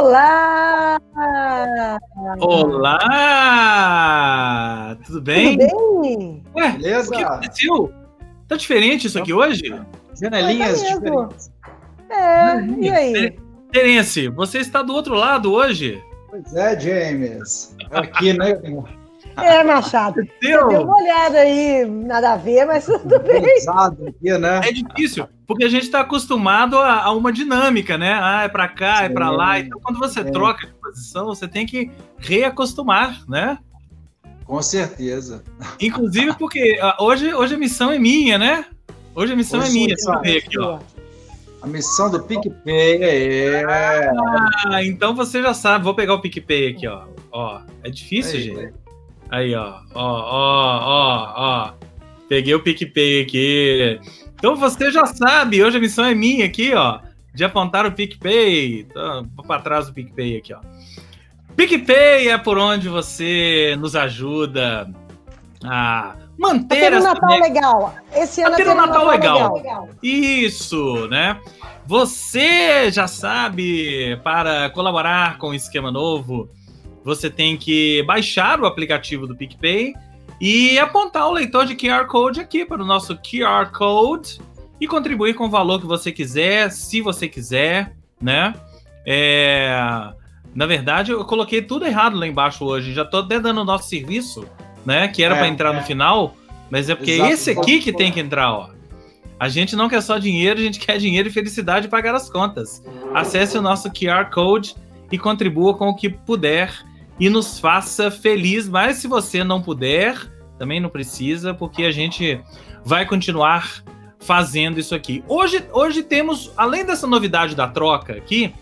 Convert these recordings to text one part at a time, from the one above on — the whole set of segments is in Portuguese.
Olá! Olá! Tudo bem? Tudo bem? Ué, Beleza? o que aconteceu? Tá diferente isso aqui hoje? Janelinhas tá diferentes. É, e aí? Terence, você está do outro lado hoje? Pois é, James. Aqui, né? É, Machado. Deu uma olhada aí, nada a ver, mas tudo bem. Aqui, né? É difícil, porque a gente está acostumado a, a, uma dinâmica, né? Ah, é para cá, sim, é para lá. Então, quando você sim. troca de posição, você tem que reacostumar, né? Com certeza. Inclusive porque uh, hoje, hoje a missão é minha, né? Hoje a missão hoje é minha. Eu ver aqui, ó. A missão do PicPay é. Ah, então você já sabe. Vou pegar o PicPay aqui, ó. Ó, é difícil, Aí, gente. Aí, ó. Ó, ó, ó, ó. Peguei o PicPay aqui. Então você já sabe, hoje a missão é minha aqui, ó. De apontar o PicPay. Então, vou para trás do PicPay aqui, ó. PicPay é por onde você nos ajuda a manter tá essa... Natal legal. Esse ano tendo um Natal, Natal legal. legal. Isso, né? Você já sabe, para colaborar com o esquema novo, você tem que baixar o aplicativo do PicPay e apontar o leitor de QR Code aqui para o nosso QR Code e contribuir com o valor que você quiser, se você quiser, né? É... Na verdade, eu coloquei tudo errado lá embaixo hoje. Já estou até dando o nosso serviço, né? Que era é, para entrar é. no final, mas é porque Exato, esse aqui que tem que entrar, ó. A gente não quer só dinheiro, a gente quer dinheiro e felicidade e pagar as contas. Acesse o nosso QR Code e contribua com o que puder e nos faça feliz. Mas se você não puder, também não precisa, porque a gente vai continuar fazendo isso aqui. Hoje, hoje temos, além dessa novidade da troca aqui,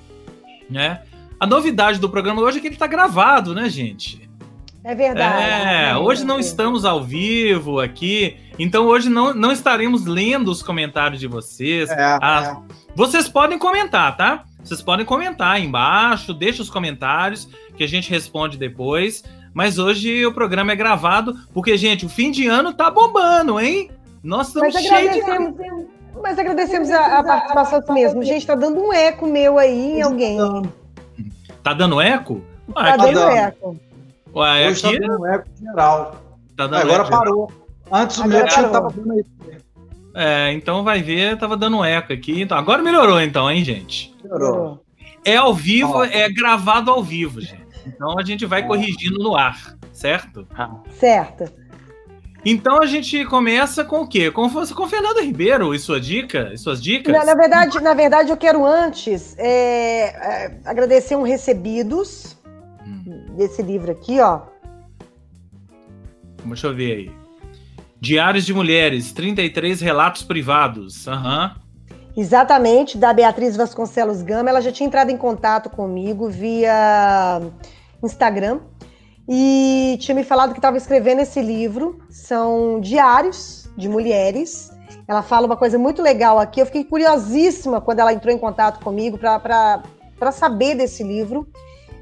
né? A novidade do programa hoje é que ele está gravado, né, gente? É verdade. É, hoje não estamos ao vivo aqui, então hoje não, não estaremos lendo os comentários de vocês. É, ah, é. Vocês podem comentar, tá? Vocês podem comentar aí embaixo, deixa os comentários que a gente responde depois. Mas hoje o programa é gravado, porque, gente, o fim de ano tá bombando, hein? Nós estamos cheios de. Mas agradecemos a, a participação mesmo. Gente, tá dando um eco meu aí em alguém. Tá dando eco? Ué, tá dando eco. Ué, Hoje aqui... tá dando eco geral. Tá dando Agora eco parou. Antes o meu tio tava dando aí. É, então vai ver, tava dando eco aqui. Então, agora melhorou, então, hein, gente? Melhorou. É ao vivo, é gravado ao vivo, gente. Então a gente vai corrigindo no ar, certo? Certo. Então a gente começa com o quê? Com, com o Fernando Ribeiro e sua dica, e suas dicas? Na, na, verdade, na verdade, eu quero antes é, é, agradecer um recebidos hum. desse livro aqui, ó. Deixa eu ver aí. Diários de Mulheres, 33 relatos privados. Uhum. Exatamente, da Beatriz Vasconcelos Gama. Ela já tinha entrado em contato comigo via Instagram e tinha me falado que estava escrevendo esse livro. São diários de mulheres. Ela fala uma coisa muito legal aqui. Eu fiquei curiosíssima quando ela entrou em contato comigo para saber desse livro.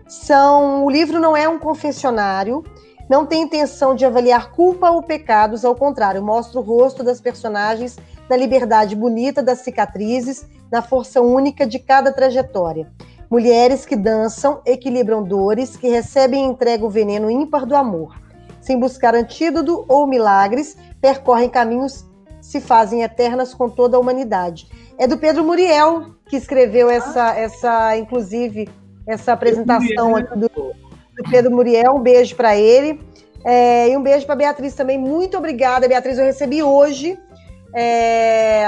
São, o livro não é um confessionário, não tem intenção de avaliar culpa ou pecados, ao contrário, mostra o rosto das personagens na liberdade bonita das cicatrizes, na força única de cada trajetória. Mulheres que dançam, equilibram dores, que recebem e entregam o veneno ímpar do amor. Sem buscar antídoto ou milagres, percorrem caminhos se fazem eternas com toda a humanidade. É do Pedro Muriel que escreveu essa, essa inclusive, essa apresentação aqui do, do Pedro Muriel. Um beijo para ele. É, e um beijo para Beatriz também. Muito obrigada, Beatriz. Eu recebi hoje, é,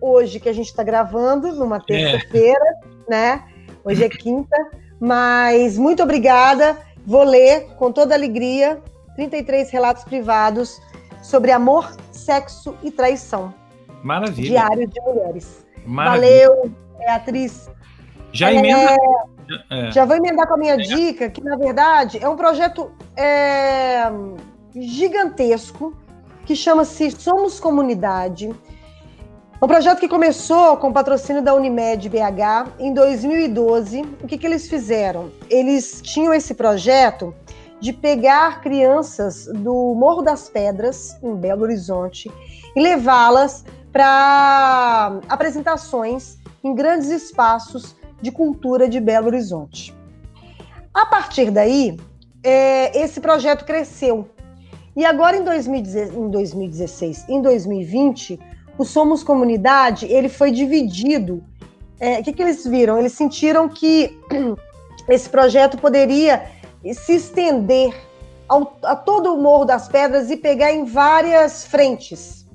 hoje que a gente está gravando, numa é. terça-feira, é. né? Hoje é quinta. Mas muito obrigada. Vou ler com toda alegria 33 relatos privados sobre amor, sexo e traição. Maravilha. Diário de mulheres. Maravilha. Valeu, Beatriz. Já emenda. É, já vou emendar com a minha dica, que na verdade é um projeto é, gigantesco que chama-se Somos Comunidade. Um projeto que começou com o patrocínio da Unimed BH em 2012. O que, que eles fizeram? Eles tinham esse projeto de pegar crianças do Morro das Pedras, em Belo Horizonte, e levá-las para apresentações em grandes espaços de Cultura de Belo Horizonte. A partir daí, é, esse projeto cresceu. E agora, em 2016, em 2020, o Somos Comunidade ele foi dividido. É, o que, que eles viram? Eles sentiram que esse projeto poderia se estender ao, a todo o Morro das Pedras e pegar em várias frentes.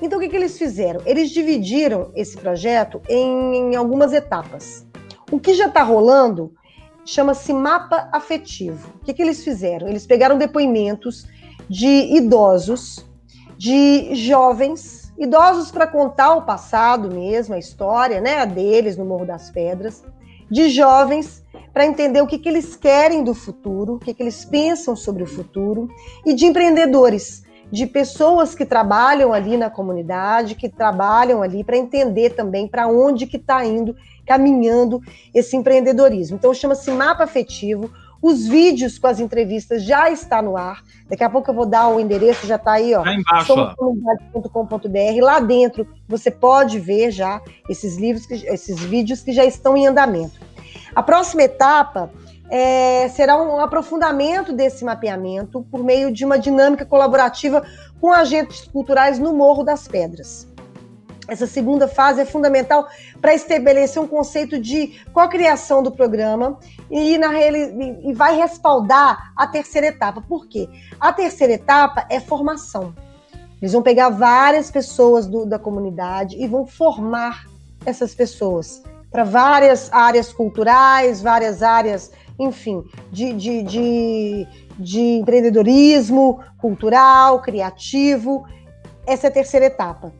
Então, o que, que eles fizeram? Eles dividiram esse projeto em, em algumas etapas. O que já está rolando chama-se mapa afetivo. O que, que eles fizeram? Eles pegaram depoimentos de idosos, de jovens, idosos para contar o passado mesmo, a história né, deles no Morro das Pedras, de jovens para entender o que, que eles querem do futuro, o que, que eles pensam sobre o futuro, e de empreendedores, de pessoas que trabalham ali na comunidade, que trabalham ali para entender também para onde que está indo, caminhando esse empreendedorismo. Então chama-se mapa afetivo. Os vídeos com as entrevistas já está no ar. Daqui a pouco eu vou dar o endereço, já está aí, ó. Tá embaixo, somoscomunidade.com.br. Lá dentro você pode ver já esses livros, esses vídeos que já estão em andamento. A próxima etapa é, será um aprofundamento desse mapeamento por meio de uma dinâmica colaborativa com agentes culturais no Morro das Pedras. Essa segunda fase é fundamental para estabelecer um conceito de cocriação do programa e, na, e vai respaldar a terceira etapa. Por quê? A terceira etapa é formação. Eles vão pegar várias pessoas do, da comunidade e vão formar essas pessoas para várias áreas culturais, várias áreas, enfim, de, de, de, de empreendedorismo cultural, criativo. Essa é a terceira etapa.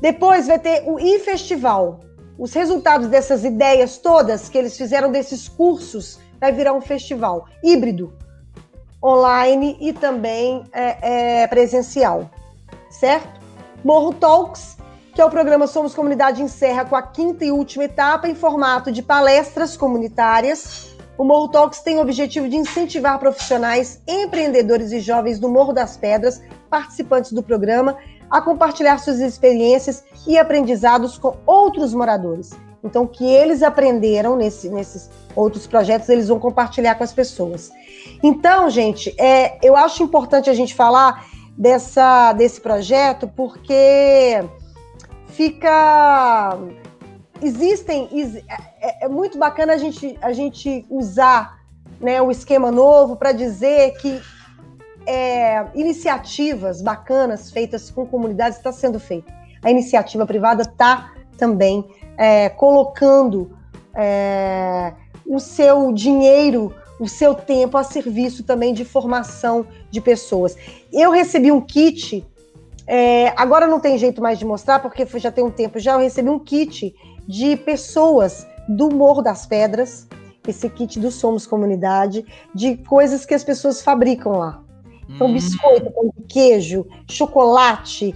Depois vai ter o e-festival. Os resultados dessas ideias todas que eles fizeram desses cursos vai virar um festival híbrido, online e também é, é, presencial, certo? Morro Talks, que é o programa Somos Comunidade, encerra com a quinta e última etapa em formato de palestras comunitárias. O Morro Talks tem o objetivo de incentivar profissionais, empreendedores e jovens do Morro das Pedras, participantes do programa, a compartilhar suas experiências e aprendizados com outros moradores. Então, o que eles aprenderam nesse, nesses outros projetos, eles vão compartilhar com as pessoas. Então, gente, é, eu acho importante a gente falar dessa, desse projeto, porque fica. Existem. É, é muito bacana a gente, a gente usar né, o esquema novo para dizer que é, iniciativas bacanas feitas com comunidades está sendo feita. A iniciativa privada está também é, colocando é, o seu dinheiro, o seu tempo a serviço também de formação de pessoas. Eu recebi um kit, é, agora não tem jeito mais de mostrar, porque já tem um tempo já, eu recebi um kit de pessoas do Morro das Pedras, esse kit do Somos Comunidade, de coisas que as pessoas fabricam lá. Então, hum. biscoito, pão de queijo, chocolate,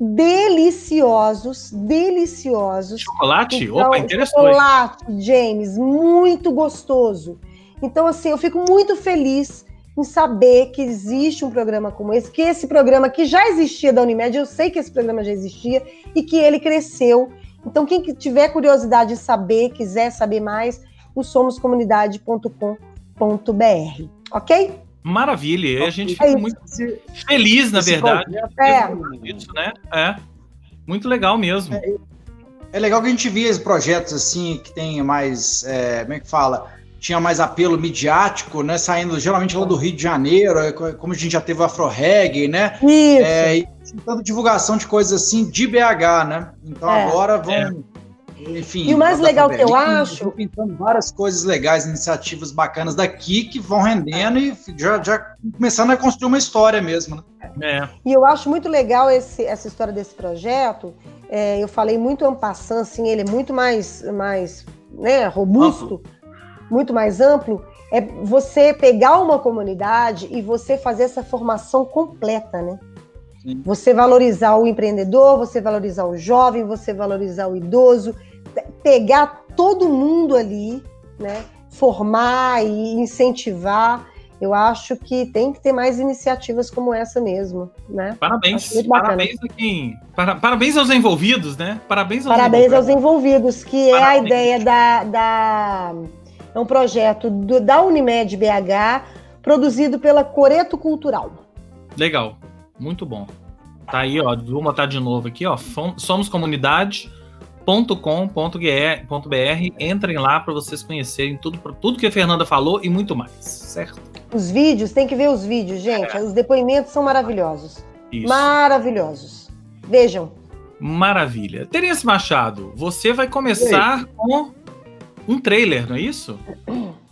deliciosos, deliciosos. Chocolate? Então, Opa, interessante. Chocolate, James, muito gostoso. Então, assim, eu fico muito feliz em saber que existe um programa como esse, que esse programa que já existia da Unimed, eu sei que esse programa já existia e que ele cresceu. Então, quem tiver curiosidade de saber, quiser saber mais, o somoscomunidade.com.br, ok? Maravilha, e a gente fica muito feliz, na verdade. É. Isso, né? É. Muito legal mesmo. É, é, legal que a gente via projetos assim que tem mais. É, como é que fala? Tinha mais apelo midiático, né? Saindo geralmente lá do Rio de Janeiro, é, como a gente já teve o Afro Reggae, né? Isso. É, e tentando divulgação de coisas assim de BH, né? Então é. agora vão enfim, e o mais legal que eu acho. Pintando várias coisas legais, iniciativas bacanas daqui que vão rendendo e já, já começando a construir uma história mesmo. Né? É. E eu acho muito legal esse, essa história desse projeto. É, eu falei muito ampassando, assim, ele é muito mais, mais né, robusto, amplo. Muito mais amplo. É você pegar uma comunidade e você fazer essa formação completa, né? Sim. Você valorizar o empreendedor, você valorizar o jovem, você valorizar o idoso, pegar todo mundo ali, né? Formar e incentivar eu acho que tem que ter mais iniciativas como essa mesmo, né? Parabéns, parabéns aqui, para, parabéns aos envolvidos, né? Parabéns aos parabéns envolvidos, aos envolvidos que parabéns. é a ideia da, da é um projeto do, da Unimed BH produzido pela Coreto Cultural. Legal, muito bom. Tá aí, ó, vou botar de novo aqui, ó, somos comunidade .com.br. Entrem lá para vocês conhecerem tudo, tudo que a Fernanda falou e muito mais, certo? Os vídeos, tem que ver os vídeos, gente. É. Os depoimentos são maravilhosos. Isso. Maravilhosos. Vejam. Maravilha. Terence Machado, você vai começar com um trailer, não é isso?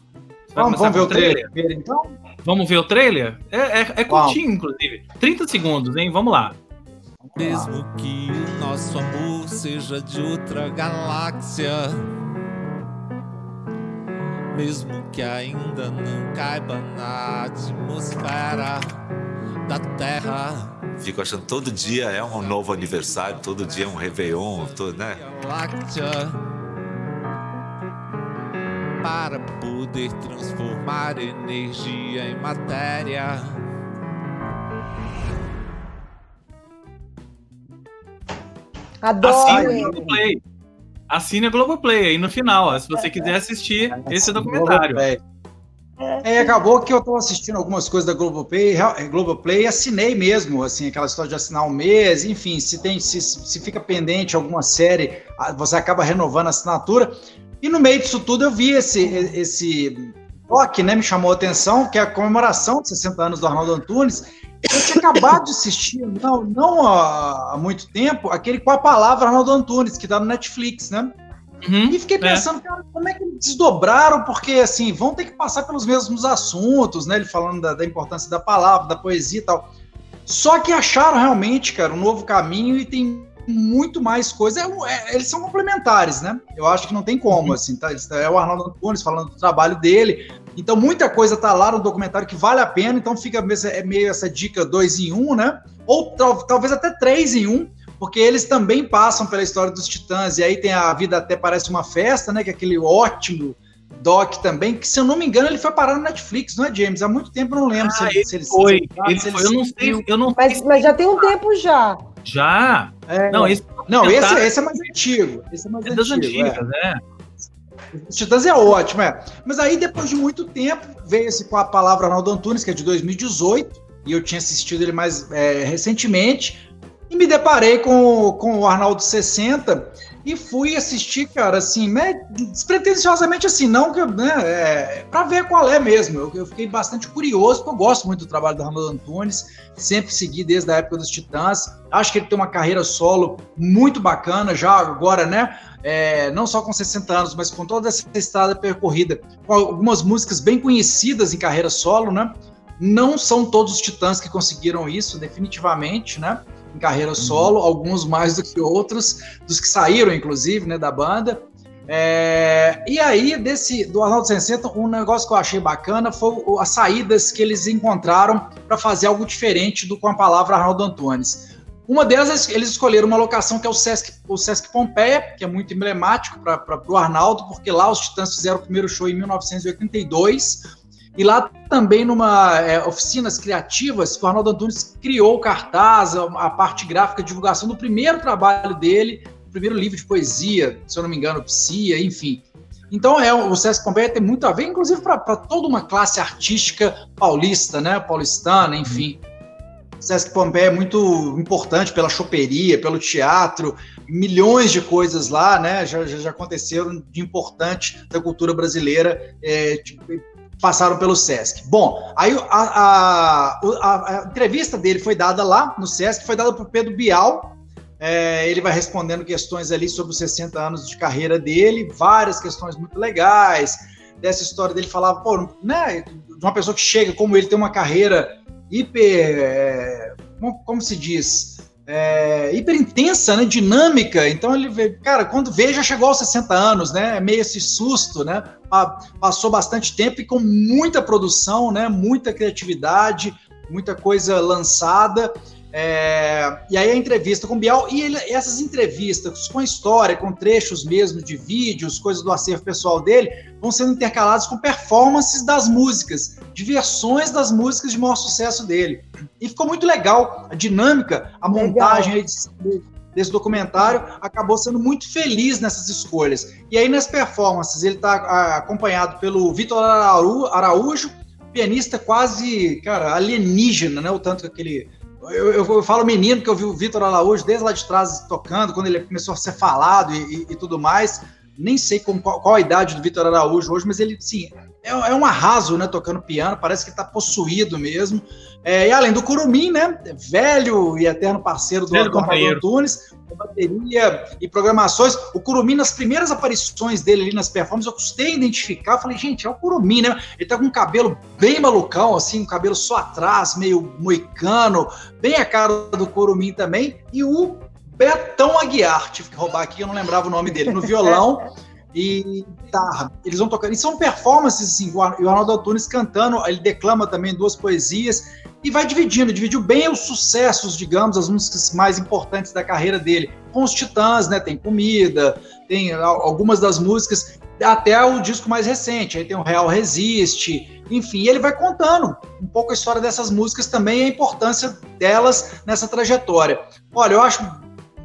Vamos, vamos ver o trailer. trailer, então? Vamos ver o trailer? É, é, é curtinho, inclusive. 30 segundos, hein? Vamos lá. Mesmo que o nosso amor seja de outra galáxia, mesmo que ainda não caiba na atmosfera da Terra. Fico achando todo dia é um novo aniversário, todo dia é um Réveillon, todo, né? Galáxia para poder transformar energia em matéria. Adoro. Assine a Globoplay. Assine a Globoplay aí no final, ó, se você quiser assistir é, esse documentário. É, acabou que eu estou assistindo algumas coisas da Globoplay, Globoplay assinei mesmo, assim, aquela história de assinar um mês, enfim, se tem, se, se fica pendente alguma série, você acaba renovando a assinatura. E no meio disso tudo eu vi esse, esse toque, né, me chamou a atenção, que é a comemoração de 60 anos do Arnaldo Antunes, eu tinha acabado de assistir, não, não há, há, muito tempo, aquele com a palavra Arnaldo Antunes, que tá no Netflix, né? Uhum, e fiquei é. pensando, é. cara, como é que eles desdobraram? Porque, assim, vão ter que passar pelos mesmos assuntos, né? Ele falando da, da importância da palavra, da poesia e tal. Só que acharam realmente, cara, um novo caminho e tem muito mais coisa. É, é, eles são complementares, né? Eu acho que não tem como, uhum. assim, tá? É o Arnaldo Antunes falando do trabalho dele, então, muita coisa tá lá no documentário que vale a pena, então fica é meio essa dica dois em um, né? Ou talvez até três em um, porque eles também passam pela história dos Titãs, e aí tem a vida até parece uma festa, né? Que é aquele ótimo doc também, que se eu não me engano ele foi parar no Netflix, não é, James? Há muito tempo eu não lembro ah, se, ele, se ele foi. Se ele, se ele. Eu não sei, eu não mas, mas já tem um tempo já. Já? É, não, esse, não esse, esse, é mais antigo. Esse é mais é antigo, das antigas, é. né? Titãs é ótimo, é. Mas aí, depois de muito tempo, veio esse com a palavra Arnaldo Antunes, que é de 2018, e eu tinha assistido ele mais é, recentemente, e me deparei com, com o Arnaldo 60 e fui assistir, cara, assim, né, despretensiosamente assim, não que, né, é, pra ver qual é mesmo. Eu, eu, fiquei bastante curioso, porque eu gosto muito do trabalho do Arnaldo Antunes, sempre segui desde a época dos Titãs. Acho que ele tem uma carreira solo muito bacana já agora, né? é, não só com 60 anos, mas com toda essa estrada percorrida, com algumas músicas bem conhecidas em carreira solo, né? Não são todos os titãs que conseguiram isso, definitivamente, né? Em carreira uhum. solo, alguns mais do que outros, dos que saíram, inclusive, né, da banda. É, e aí, desse do Arnaldo 60, um negócio que eu achei bacana foi as saídas que eles encontraram para fazer algo diferente do com a palavra Arnaldo Antunes. Uma delas, eles escolheram uma locação que é o Sesc, o Sesc Pompeia, que é muito emblemático para o Arnaldo, porque lá os Titãs fizeram o primeiro show em 1982. E lá também, numa é, oficinas criativas, o Arnaldo Antunes criou o cartaz, a, a, parte gráfica, a divulgação do primeiro trabalho dele, o primeiro livro de poesia, se eu não me engano, Psia, enfim. Então, é, o Sesc Pompeia tem muito a ver, inclusive para toda uma classe artística paulista, né? Paulistana, enfim. Sesc Pompeia é muito importante pela choperia, pelo teatro, milhões de coisas lá, né? Já, já, já aconteceram de importante da cultura brasileira, é, tipo, passaram pelo Sesc. Bom, aí a, a, a, a, entrevista dele foi dada lá no Sesc, foi dada por Pedro Bial. É, ele vai respondendo questões ali sobre os 60 anos de carreira dele, várias questões muito legais. Dessa história dele falava, pô, né? De uma pessoa que chega como ele tem uma carreira hiper. É, como, como, se diz? É, hiper intensa, né? Dinâmica. Então ele cara, quando vê, já chegou aos 60 anos, né? É meio esse susto, né? Passou bastante tempo e com muita produção, né? Muita criatividade, muita coisa lançada. É, e aí a entrevista com o Bial, e ele, essas entrevistas com história, com trechos mesmo de vídeos, coisas do acervo pessoal dele, vão sendo intercaladas com performances das músicas, de versões das músicas de maior sucesso dele. E ficou muito legal a dinâmica, a legal. montagem desse documentário, acabou sendo muito feliz nessas escolhas. E aí nas performances, ele está acompanhado pelo Vitor Araújo, pianista quase, cara, alienígena, né? O tanto que aquele eu, eu, eu, falo menino, porque eu vi o Vitor Araújo desde lá de trás tocando, quando ele começou a ser falado e, e, e tudo mais. Nem sei qual, qual, a idade do Vitor Araújo hoje, mas ele, sim, é, é um arraso, né, tocando piano, parece que está possuído mesmo. É, e além do Curumim, né, velho e eterno parceiro do Arnaldo Antunes, bateria e programações. O Curumim, nas primeiras aparições dele ali nas performances, eu custei identificar. Eu falei, gente, é o Curumim, né? Ele tá com um cabelo bem malucão, assim, um cabelo só atrás, meio moicano, bem a cara do Curumim também. E o Betão Aguiar, tive que roubar aqui, eu não lembrava o nome dele, no violão. e guitarra. Eles vão tocando. E são performances, assim, o Arnaldo Antunes cantando, ele declama também duas poesias e vai dividindo, dividiu bem os sucessos, digamos, as músicas mais importantes da carreira dele. Com os Titãs, né? Tem Comida, tem algumas das músicas, até o disco mais recente. Aí tem o Real Resiste, enfim, ele vai contando um pouco a história dessas músicas também e a importância delas nessa trajetória. Olha, eu acho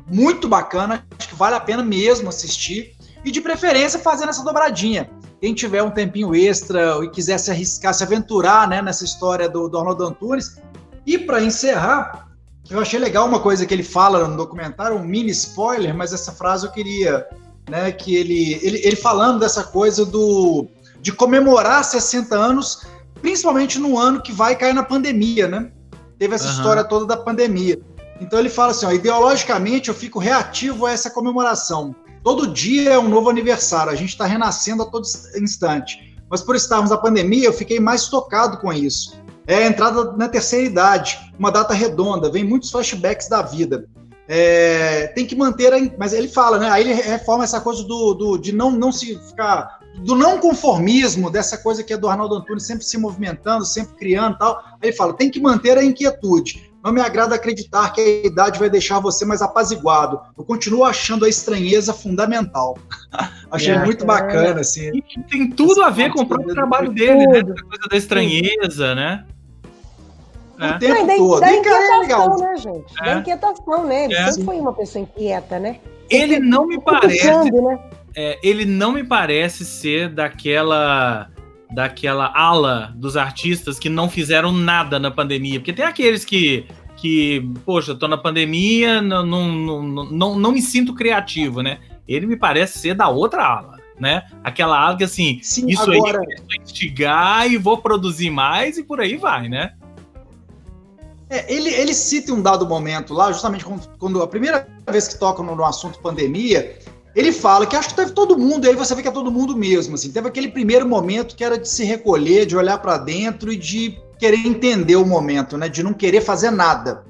muito bacana, acho que vale a pena mesmo assistir e de preferência fazendo essa dobradinha. Quem tiver um tempinho extra e quiser se arriscar, se aventurar né, nessa história do, do Arnaldo Antunes. E para encerrar, eu achei legal uma coisa que ele fala no documentário, um mini spoiler, mas essa frase eu queria, né, que ele, ele, ele falando dessa coisa do de comemorar 60 anos, principalmente no ano que vai cair na pandemia, né? Teve essa uhum. história toda da pandemia. Então ele fala assim, ó, ideologicamente eu fico reativo a essa comemoração. Todo dia é um novo aniversário, a gente está renascendo a todo instante. Mas por estarmos na pandemia, eu fiquei mais tocado com isso. É a entrada na terceira idade, uma data redonda, vem muitos flashbacks da vida. É, tem que manter, a, mas ele fala, né? Aí ele reforma essa coisa do, do, de não, não se ficar, do não conformismo, dessa coisa que é do Arnaldo Antunes, sempre se movimentando, sempre criando tal. Aí ele fala, tem que manter a inquietude. Não me agrada acreditar que a idade vai deixar você mais apaziguado. Eu continuo achando a estranheza fundamental. Achei é, muito bacana, assim. E tem tudo a ver com o próprio trabalho dele, né? Essa coisa da estranheza, né? O é. tempo todo. Da inquietação, legal. né, gente? É. Da inquietação, né? Ele é. sempre foi uma pessoa inquieta, né? Ele não me parece. né? É, ele não me parece ser daquela daquela ala dos artistas que não fizeram nada na pandemia. Porque tem aqueles que, que poxa, tô na pandemia, não, não, não, não, me sinto criativo, né? Ele me parece ser da outra ala, né? Aquela ala que assim, Sim, isso agora... aí eu instigar e vou produzir mais e por aí vai, né? É, ele, ele cita um dado momento lá, justamente quando, quando a primeira vez que toca no, no assunto pandemia, ele fala que acho que teve todo mundo, e aí você vê que é todo mundo mesmo, assim, teve aquele primeiro momento que era de se recolher, de olhar para dentro e de querer entender o momento, né, de não querer fazer nada.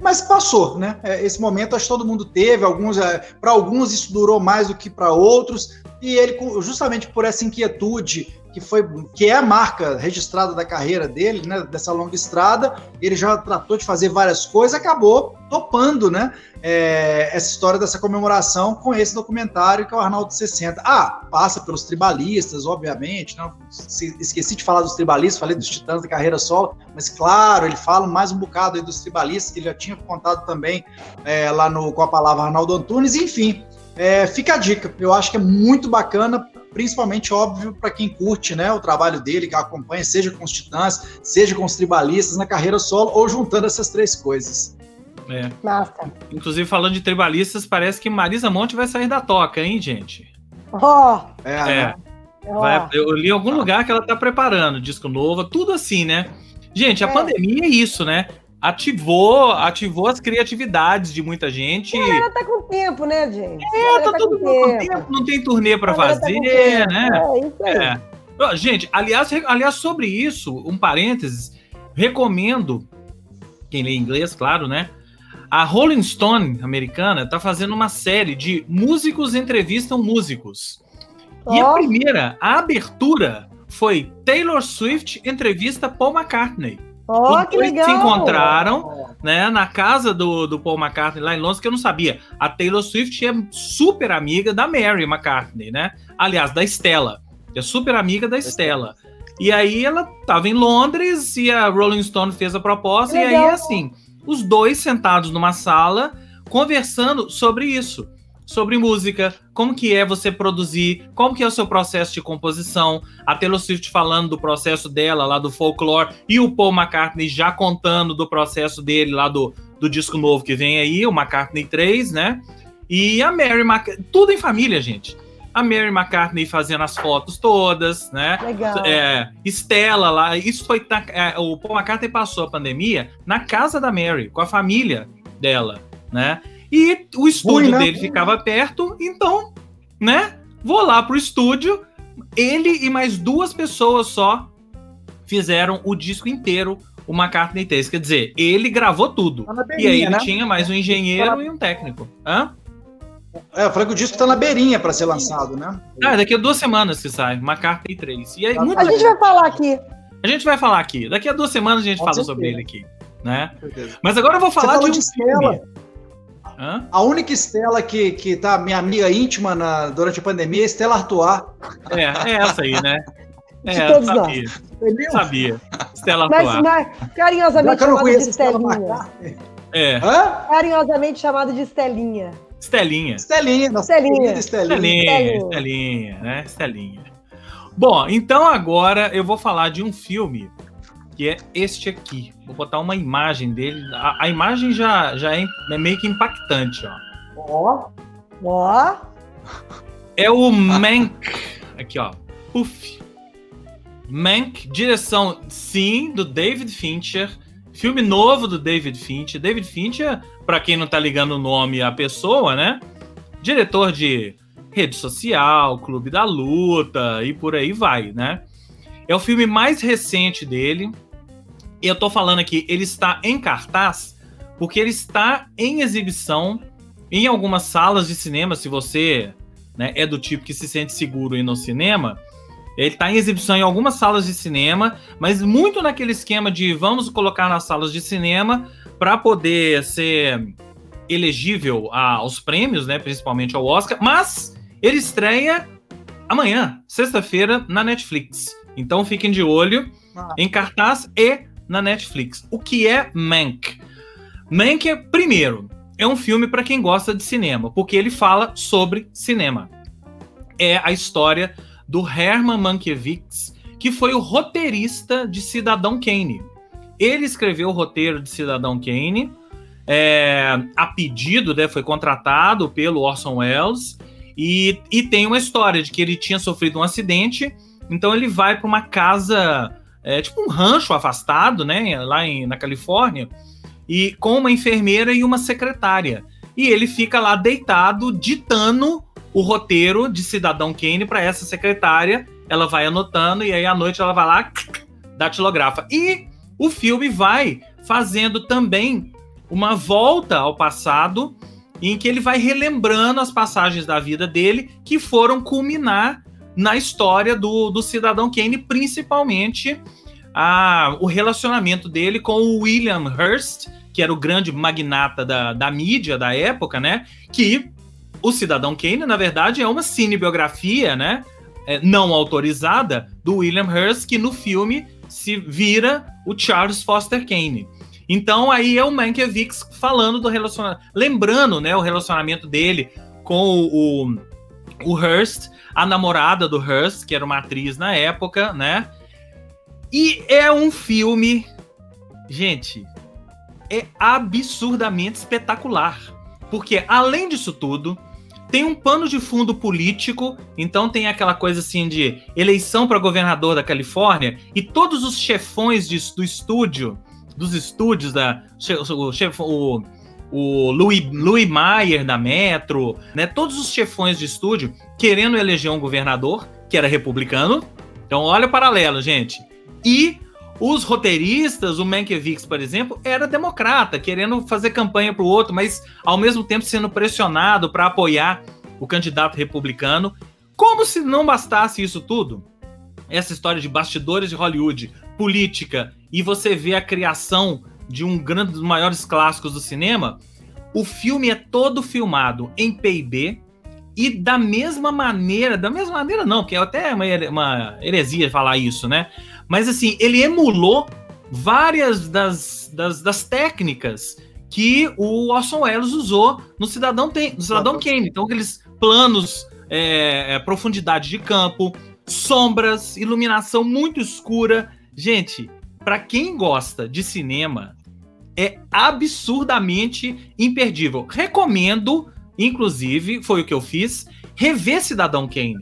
Mas passou, né? É, esse momento acho que todo mundo teve, alguns é, para alguns isso durou mais do que para outros, e ele justamente por essa inquietude que foi que é a marca registrada da carreira dele, né, dessa longa estrada. Ele já tratou de fazer várias coisas, acabou topando, né, é, essa história dessa comemoração com esse documentário que é o Arnaldo 60. Ah, passa pelos tribalistas, obviamente. Não, esqueci de falar dos tribalistas, falei dos Titãs da carreira solo, mas claro, ele fala mais um bocado dos tribalistas que ele já tinha contado também é, lá no com a palavra Arnaldo Antunes. Enfim, é, fica a dica. Eu acho que é muito bacana principalmente óbvio para quem curte né, o trabalho dele, que acompanha, seja com os Titãs, seja com os tribalistas na carreira solo, ou juntando essas três coisas. É. Nossa. Inclusive, falando de tribalistas, parece que Marisa Monte vai sair da toca, hein, gente? Oh. É, é. Né? Vai, eu li em algum lugar que ela tá preparando disco novo, tudo assim, né? Gente, a é. pandemia é isso, né? Ativou, ativou as criatividades de muita gente. A galera tá com tempo, né, gente? É, tá, tá todo mundo com tempo. não tem turnê para tá fazer, tá né? É, isso aí. É. Gente, aliás, aliás, sobre isso, um parênteses, recomendo, quem lê inglês, claro, né? A Rolling Stone americana tá fazendo uma série de músicos entrevistam músicos. Oh. E a primeira, a abertura, foi Taylor Swift entrevista Paul McCartney. Oh, que legal. se encontraram né, na casa do, do Paul McCartney lá em Londres, que eu não sabia. A Taylor Swift é super amiga da Mary McCartney, né? Aliás, da Stella. É super amiga da Stella. E aí ela estava em Londres e a Rolling Stone fez a proposta. E aí, assim, os dois sentados numa sala conversando sobre isso sobre música, como que é você produzir, como que é o seu processo de composição, a Taylor Swift falando do processo dela lá do folklore e o Paul McCartney já contando do processo dele lá do, do disco novo que vem aí, o McCartney 3, né? E a Mary McCartney, tudo em família, gente. A Mary McCartney fazendo as fotos todas, né? Legal. É, Estela lá, isso foi. É, o Paul McCartney passou a pandemia na casa da Mary, com a família dela, né? E o estúdio Ui, dele ficava perto, então, né? Vou lá pro estúdio. Ele e mais duas pessoas só fizeram o disco inteiro, o McCartney 3. Quer dizer, ele gravou tudo. Tá beirinha, e aí ele né? tinha mais um engenheiro tá e um técnico. Hã? É, eu falei que o disco tá na beirinha para ser lançado, né? Ah, daqui a duas semanas que sai, McCartney 3. E aí, a gente legal. vai falar aqui. A gente vai falar aqui. Daqui a duas semanas a gente Com fala certeza. sobre ele aqui. Né? Mas agora eu vou falar de um de filme. Hã? A única Estela que, que tá minha amiga íntima na, durante a pandemia é Estela Artois. É, é essa aí, né? É, todos sabia. Nós. Sabia. Estela Artois. Mas, mas carinhosamente chamada de Estelinha. É. Hã? Carinhosamente chamada de Estelinha. Estelinha. Estelinha, nossa Estelinha. Estelinha. Estelinha, Estelinha, né? Estelinha. Bom, então agora eu vou falar de um filme que é este aqui. Vou botar uma imagem dele. A, a imagem já, já é, é, meio que impactante, ó. Ó. Ó. É o Mank. Aqui, ó. Puff. Mank, direção, sim, do David Fincher. Filme novo do David Fincher. David Fincher, para quem não tá ligando o nome à pessoa, né? Diretor de Rede Social, Clube da Luta e por aí vai, né? É o filme mais recente dele, eu tô falando aqui, ele está em cartaz porque ele está em exibição em algumas salas de cinema. Se você né, é do tipo que se sente seguro ir no cinema, ele está em exibição em algumas salas de cinema, mas muito naquele esquema de vamos colocar nas salas de cinema para poder ser elegível aos prêmios, né, principalmente ao Oscar. Mas ele estreia amanhã, sexta-feira, na Netflix. Então fiquem de olho ah. em cartaz e na Netflix. O que é Mank? Mank é, primeiro, é um filme para quem gosta de cinema, porque ele fala sobre cinema. É a história do Herman Mankiewicz, que foi o roteirista de Cidadão Kane. Ele escreveu o roteiro de Cidadão Kane, é, a pedido, né, foi contratado pelo Orson Welles, e, e tem uma história de que ele tinha sofrido um acidente, então ele vai para uma casa é, tipo um rancho afastado, né, lá em, na Califórnia, e com uma enfermeira e uma secretária. E ele fica lá deitado, ditando o roteiro de Cidadão Kane para essa secretária. Ela vai anotando e aí à noite ela vai lá, datilografa. E o filme vai fazendo também uma volta ao passado, em que ele vai relembrando as passagens da vida dele que foram culminar na história do, do Cidadão Kane, principalmente a, o relacionamento dele com o William Hearst, que era o grande magnata da, da mídia da época, né? Que o Cidadão Kane, na verdade, é uma cinebiografia, né? É, não autorizada do William Hearst, que no filme se vira o Charles Foster Kane. Então aí é o Mankiewicz falando do relacionamento, lembrando, né, o relacionamento dele com o, o Hearst, a namorada do Hearst, que era uma atriz na época, né? E é um filme, gente, é absurdamente espetacular. Porque além disso tudo, tem um pano de fundo político, então tem aquela coisa assim de eleição para governador da Califórnia e todos os chefões de, do estúdio, dos estúdios da o, chef, o, o Louis, Louis Mayer da Metro, né? Todos os chefões de estúdio querendo eleger um governador que era republicano. Então, olha o paralelo, gente. E os roteiristas, o Mankiewicz, por exemplo, era democrata, querendo fazer campanha para o outro, mas ao mesmo tempo sendo pressionado para apoiar o candidato republicano. Como se não bastasse isso tudo, essa história de bastidores de Hollywood política e você vê a criação de um grande dos maiores clássicos do cinema, o filme é todo filmado em PIB e da mesma maneira, da mesma maneira não, que é até uma, uma heresia falar isso, né? Mas assim, ele emulou várias das, das, das técnicas que o Orson Welles usou no Cidadão, Tem, no Cidadão Kane. Então, aqueles planos, é, é, profundidade de campo, sombras, iluminação muito escura. Gente, para quem gosta de cinema, é absurdamente imperdível. Recomendo, inclusive, foi o que eu fiz, rever Cidadão Kane.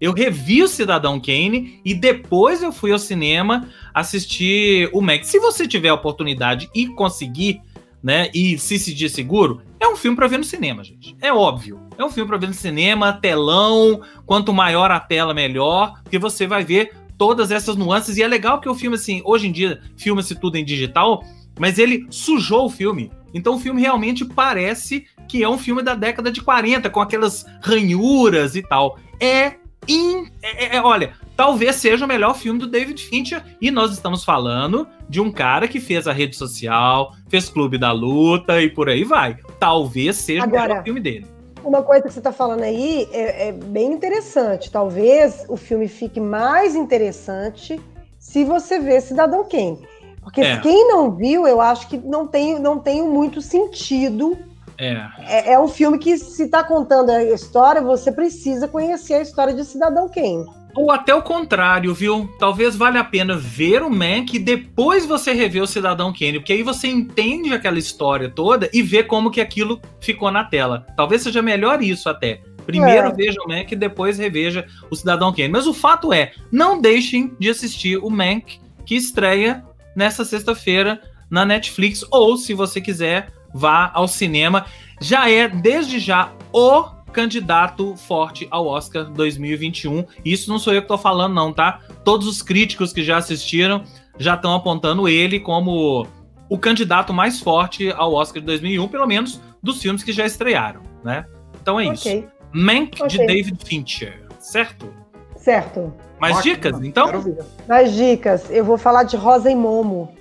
Eu revi o Cidadão Kane e depois eu fui ao cinema assistir o Mac. Se você tiver a oportunidade e conseguir né? E se sentir seguro, é um filme para ver no cinema, gente. É óbvio. É um filme para ver no cinema, telão, quanto maior a tela, melhor, porque você vai ver todas essas nuances. E é legal que o filme, assim, hoje em dia, filma-se tudo em digital, mas ele sujou o filme. Então o filme realmente parece que é um filme da década de 40, com aquelas ranhuras e tal. É, in, é, é olha, talvez seja o melhor filme do David Fincher. E nós estamos falando de um cara que fez a rede social, fez Clube da Luta e por aí vai. Talvez seja Agora, o melhor filme dele. Uma coisa que você está falando aí é, é, bem interessante. Talvez o filme fique mais interessante se você ver Cidadão Kane. Porque é. quem não viu, eu acho que não tem, não tem muito sentido. É. é. É um filme que, se está contando a história, você precisa conhecer a história de Cidadão Kane. Ou até o contrário, viu? Talvez valha a pena ver o Mank e depois você rever o Cidadão Kane, porque aí você entende aquela história toda e vê como que aquilo ficou na tela. Talvez seja melhor isso até. Primeiro é. veja o Mank e depois reveja o Cidadão Kane. Mas o fato é, não deixem de assistir o Mank, que estreia nessa sexta-feira na Netflix, ou se você quiser, vá ao cinema. Já é, desde já, o candidato forte ao Oscar 2021. Isso não sou eu que estou falando, não, tá? Todos os críticos que já assistiram já estão apontando ele como o candidato mais forte ao Oscar de 2001, pelo menos dos filmes que já estrearam, né? Então é okay. isso. Mank okay. de David Fincher, certo? Certo. Mais Ótimo. dicas, então? Mais dicas. Eu vou falar de Rosa e Momo.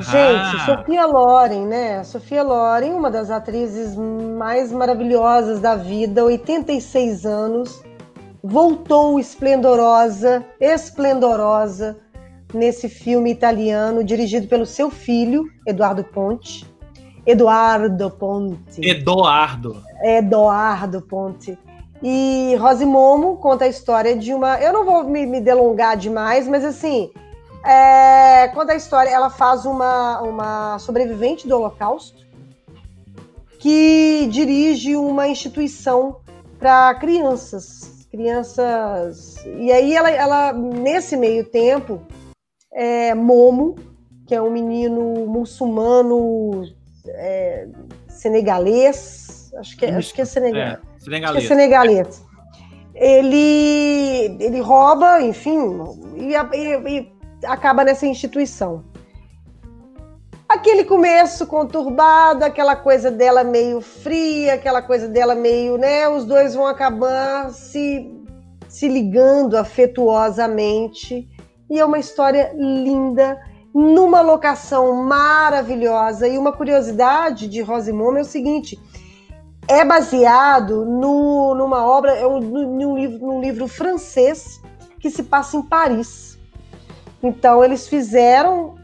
Gente, Sofia Loren, né? Sofia Loren, uma das atrizes mais maravilhosas da vida, 86 anos, voltou esplendorosa, esplendorosa, nesse filme italiano dirigido pelo seu filho, Eduardo Ponte. Eduardo Ponte. Eduardo. Eduardo Ponte. E Rosimomo conta a história de uma. Eu não vou me, me delongar demais, mas assim, é, conta a história, ela faz uma, uma sobrevivente do Holocausto que dirige uma instituição para crianças. Crianças. E aí ela, ela nesse meio tempo, é, Momo, que é um menino muçulmano é, senegalês, acho que, é, acho que é, senegal, é, senegalês. É senegalês. Ele, ele rouba, enfim, e, e, acaba nessa instituição. Aquele começo conturbado, aquela coisa dela meio fria, aquela coisa dela meio, né? Os dois vão acabar se, se ligando afetuosamente. E é uma história linda, numa locação maravilhosa. E uma curiosidade de Rosimond é o seguinte: é baseado no, numa obra, é um, num, livro, num livro francês que se passa em Paris. Então eles fizeram,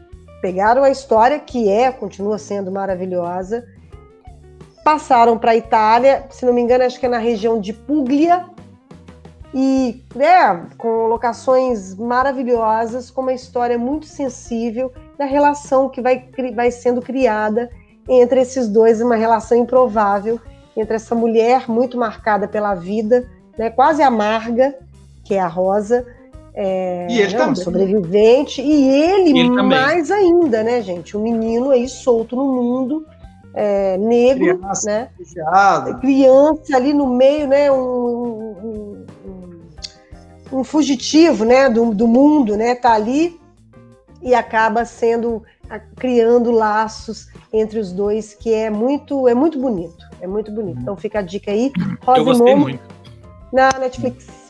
pegaram a história que é, continua sendo maravilhosa, passaram para a Itália, se não me engano, acho que é na região de Puglia, e né, com locações maravilhosas, com uma história muito sensível da relação que vai, vai sendo criada entre esses dois, uma relação improvável entre essa mulher muito marcada pela vida, né, quase amarga, que é a Rosa, é, e ele não, sobrevivente, e ele, ele mais ainda, né, gente? Um menino aí solto no mundo, é, negro, criança, né? Criança ali no meio, né? Um, um, um, fugitivo, né? Do, do mundo, né? Tá ali e acaba sendo criando laços entre os dois que é muito é muito bonito é muito bonito então fica a dica aí Rosa Eu gostei muito na Netflix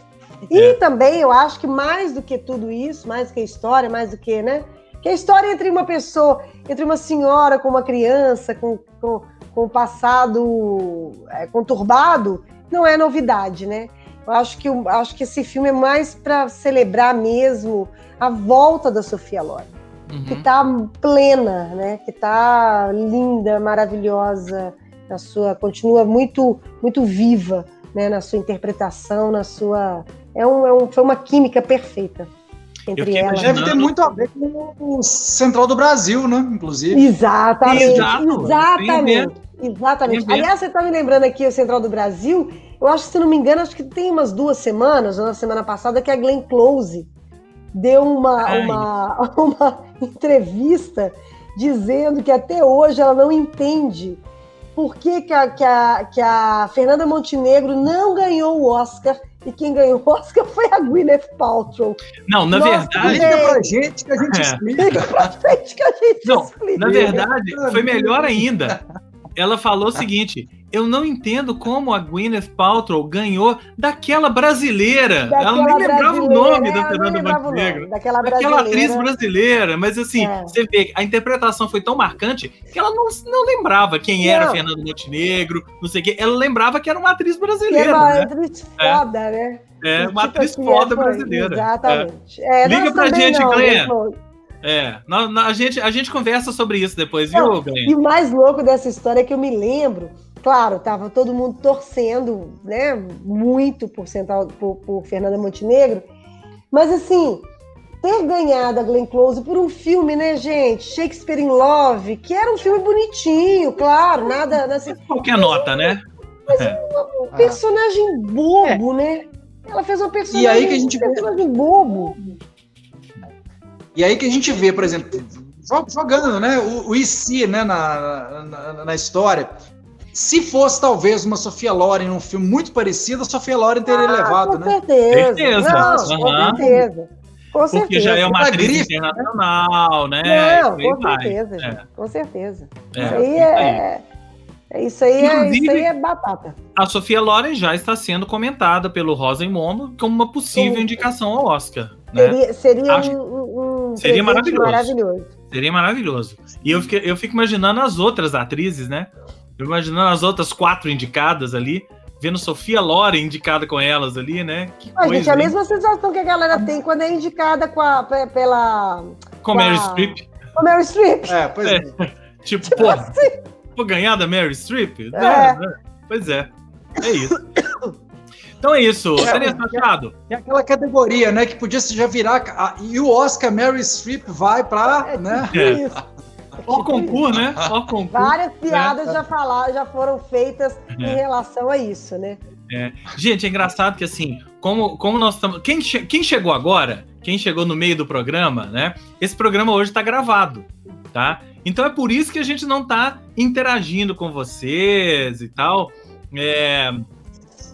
E é. também eu acho que mais do que tudo isso, mais do que a história, mais do que, né? Que a história entre uma pessoa, entre uma senhora com uma criança, com, com, com o passado é, conturbado, não é novidade, né? Eu acho que, eu acho que esse filme é mais para celebrar mesmo a volta da Sofia Loren, uhum. que está plena, né? Que está linda, maravilhosa, na sua continua muito muito viva, né? Na sua interpretação, na sua é um, é um foi uma química perfeita entre elas. Deve ter muito a ver com o Central do Brasil, né? Inclusive. Exatamente. Exato. Exatamente. Exatamente. Aliás, você está me lembrando aqui o Central do Brasil. Eu acho que, se não me engano, acho que tem umas duas semanas, ou na semana passada, que a Glenn Close deu uma, uma, uma entrevista dizendo que até hoje ela não entende por que, que, a, que, a, que a Fernanda Montenegro não ganhou o Oscar e quem ganhou o Oscar foi a Gwyneth Paltrow. Não, na Nossa, verdade. Liga pra gente que a gente é. explica. Liga pra gente que a gente não, explica. Na verdade, foi melhor ainda. Ela falou o seguinte: eu não entendo como a Gwyneth Paltrow ganhou daquela brasileira. Daquela ela nem lembrava o nome da Fernanda Montenegro. Daquela, daquela atriz brasileira. Mas assim, é. você vê, a interpretação foi tão marcante que ela não, não lembrava quem não. era Fernanda Montenegro, não sei o quê. Ela lembrava que era uma atriz brasileira. Era uma né? atriz foda, é. né? É, uma tipo atriz assim, foda brasileira. Exatamente. É. Liga pra gente, Glenn. É, na, na, a, gente, a gente conversa sobre isso depois, viu, Glenn? E o mais louco dessa história é que eu me lembro Claro, tava todo mundo torcendo, né, muito por, Central, por, por Fernanda Montenegro, mas assim, ter ganhado a Glenn Close por um filme, né, gente? Shakespeare in Love, que era um filme bonitinho, claro, nada. Assim, Qualquer nota, né? Mas é. um, um personagem bobo, é. né? Ela fez um personagem, e aí que a gente um personagem bobo. E aí que a gente vê, por exemplo, jogando, né, o, o IC, né, na, na, na história. Se fosse talvez uma Sofia Loren num filme muito parecido, a Sofia Loren teria ah, levado, com né? Certeza. certeza. Não, uhum. Com certeza. Com Porque certeza. já é uma atriz grife, internacional, né? Não, com certeza, é. com certeza. É, isso aí é, é. Isso aí, é, isso aí é batata. A Sofia Loren já está sendo comentada pelo Rosenmondo como uma possível Sim. indicação ao Oscar. Né? Seria, seria Acho... um, um seria maravilhoso. maravilhoso. Seria maravilhoso. E eu, fiquei, eu fico imaginando as outras atrizes, né? Imaginando as outras quatro indicadas ali, vendo Sofia Loren indicada com elas ali, né? Que coisa, gente, a mesma sensação que a galera tem quando é indicada com a, pela. Com, com Mary Streep. Com Mary Streep. É, pois é. é. tipo, tipo pô, assim. vou ganhar da Mary Streep? É. é. Né? Pois é. É isso. Então é isso, é, Tereza Machado. É aquela categoria, né, que podia já virar. A, e o Oscar Mary Streep vai para. É, né? É. Isso. Ó concurso, né? Ó concurso. Várias piadas né? já, falaram, já foram feitas é. em relação a isso, né? É. Gente, é engraçado que assim, como, como nós estamos. Quem, che... quem chegou agora, quem chegou no meio do programa, né? Esse programa hoje está gravado, tá? Então é por isso que a gente não está interagindo com vocês e tal. É,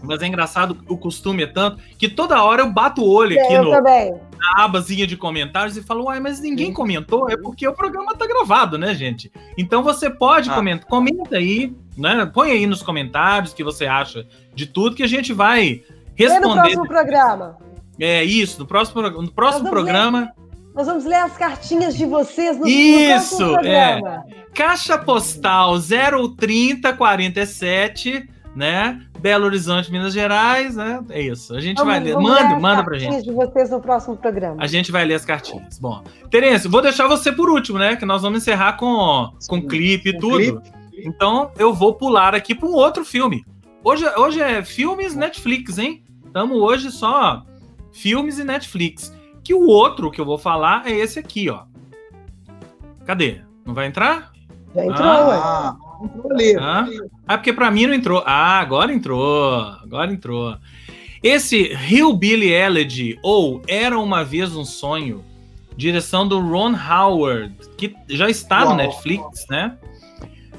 mas é engraçado, o costume é tanto que toda hora eu bato o olho aqui no, na abazinha de comentários e falo, uai, mas ninguém Sim. comentou, é porque o programa tá gravado, né, gente? Então você pode ah. comentar, comenta aí, né? Põe aí nos comentários o que você acha de tudo que a gente vai responder. no próximo programa. É isso, no próximo, no próximo programa. Ler, nós vamos ler as cartinhas de vocês no, Isso, no próximo é. programa. É. Caixa postal 03047 né? Belo Horizonte, Minas Gerais, né? É isso. A gente vamos, vai ler. Manda, manda pra gente. de vocês no próximo programa. A gente vai ler as cartinhas. Bom, Terence, vou deixar você por último, né? Que nós vamos encerrar com, com clipe e tudo. Clipe. Então, eu vou pular aqui para um outro filme. Hoje, hoje é filmes Netflix, hein? Estamos hoje só filmes e Netflix. Que o outro que eu vou falar é esse aqui, ó. Cadê? Não vai entrar? Já entrou, ah, Ah, ah porque para mim não entrou. Ah, agora entrou. Agora entrou. Esse Hillbilly Elegy, ou Era Uma Vez Um Sonho, direção do Ron Howard, que já está Uau. no Netflix, né?